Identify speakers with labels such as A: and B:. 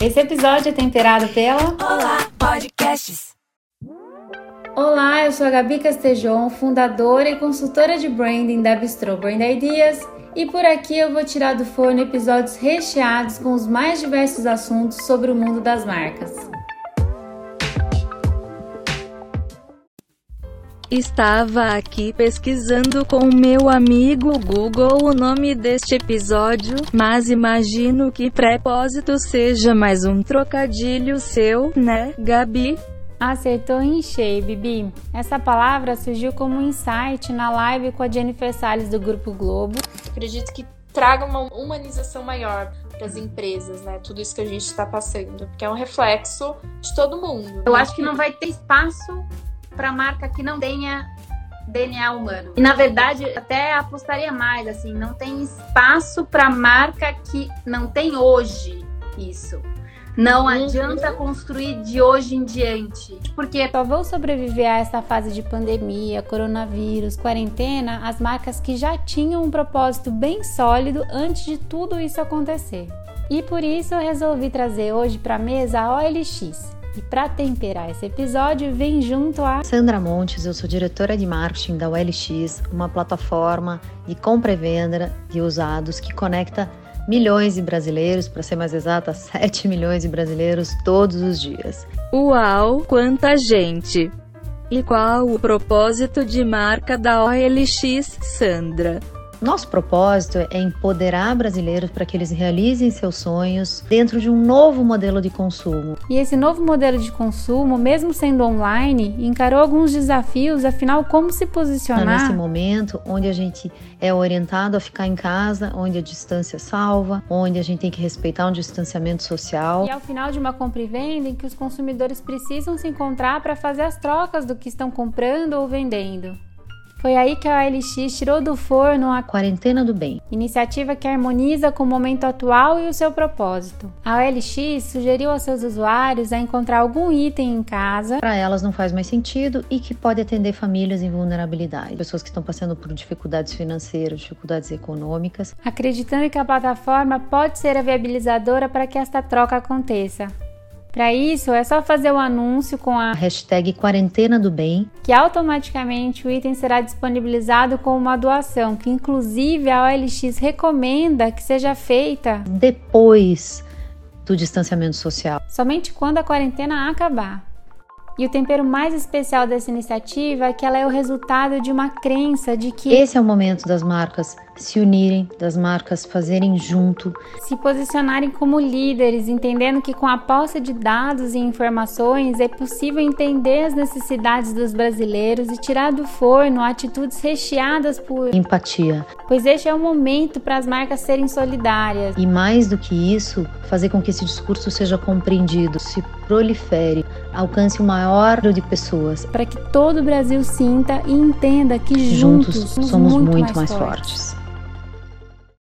A: Esse episódio é temperado pela
B: Olá Podcasts.
A: Olá, eu sou a Gabi Castejon, fundadora e consultora de branding da Bistro Brand Ideas, e por aqui eu vou tirar do forno episódios recheados com os mais diversos assuntos sobre o mundo das marcas.
B: Estava aqui pesquisando com o meu amigo Google o nome deste episódio, mas imagino que propósito seja mais um trocadilho seu, né, Gabi?
A: Acertou em cheio, Bibi. Essa palavra surgiu como um insight na live com a Jennifer Salles do Grupo Globo.
C: Acredito que traga uma humanização maior para as empresas, né? Tudo isso que a gente está passando, porque é um reflexo de todo mundo.
D: Eu acho que não vai ter espaço para marca que não tenha DNA humano. E na verdade, até apostaria mais assim, não tem espaço para marca que não tem hoje isso. Não uhum. adianta construir de hoje em diante.
A: Porque só vão sobreviver a essa fase de pandemia, coronavírus, quarentena, as marcas que já tinham um propósito bem sólido antes de tudo isso acontecer. E por isso eu resolvi trazer hoje para a mesa a OLX, e para temperar esse episódio, vem junto a
E: Sandra Montes, eu sou diretora de marketing da OLX, uma plataforma de compra e venda de usados que conecta milhões de brasileiros, para ser mais exata, 7 milhões de brasileiros todos os dias.
B: Uau, quanta gente! E qual o propósito de marca da OLX, Sandra?
E: Nosso propósito é empoderar brasileiros para que eles realizem seus sonhos dentro de um novo modelo de consumo.
A: E esse novo modelo de consumo, mesmo sendo online, encarou alguns desafios, afinal, como se posicionar?
E: Nesse momento, onde a gente é orientado a ficar em casa, onde a distância salva, onde a gente tem que respeitar um distanciamento social.
A: E ao final de uma compra e venda, em que os consumidores precisam se encontrar para fazer as trocas do que estão comprando ou vendendo. Foi aí que a OLX tirou do forno a
E: Quarentena do Bem,
A: iniciativa que harmoniza com o momento atual e o seu propósito. A OLX sugeriu aos seus usuários a encontrar algum item em casa
E: para elas não faz mais sentido e que pode atender famílias em vulnerabilidade, pessoas que estão passando por dificuldades financeiras, dificuldades econômicas,
A: acreditando que a plataforma pode ser a viabilizadora para que esta troca aconteça. Para isso, é só fazer o anúncio com a
E: hashtag Quarentena do Bem,
A: que automaticamente o item será disponibilizado com uma doação, que inclusive a OLX recomenda que seja feita
E: depois do distanciamento social.
A: Somente quando a quarentena acabar. E o tempero mais especial dessa iniciativa é que ela é o resultado de uma crença de que
E: esse é o momento das marcas se unirem, das marcas fazerem junto,
A: se posicionarem como líderes, entendendo que com a posse de dados e informações é possível entender as necessidades dos brasileiros e tirar do forno atitudes recheadas por
E: empatia.
A: Pois este é o momento para as marcas serem solidárias.
E: E mais do que isso, fazer com que esse discurso seja compreendido, se prolifere, alcance o maior número de pessoas.
A: Para que todo o Brasil sinta e entenda que juntos,
E: juntos somos, muito, muito mais, mais fortes. fortes.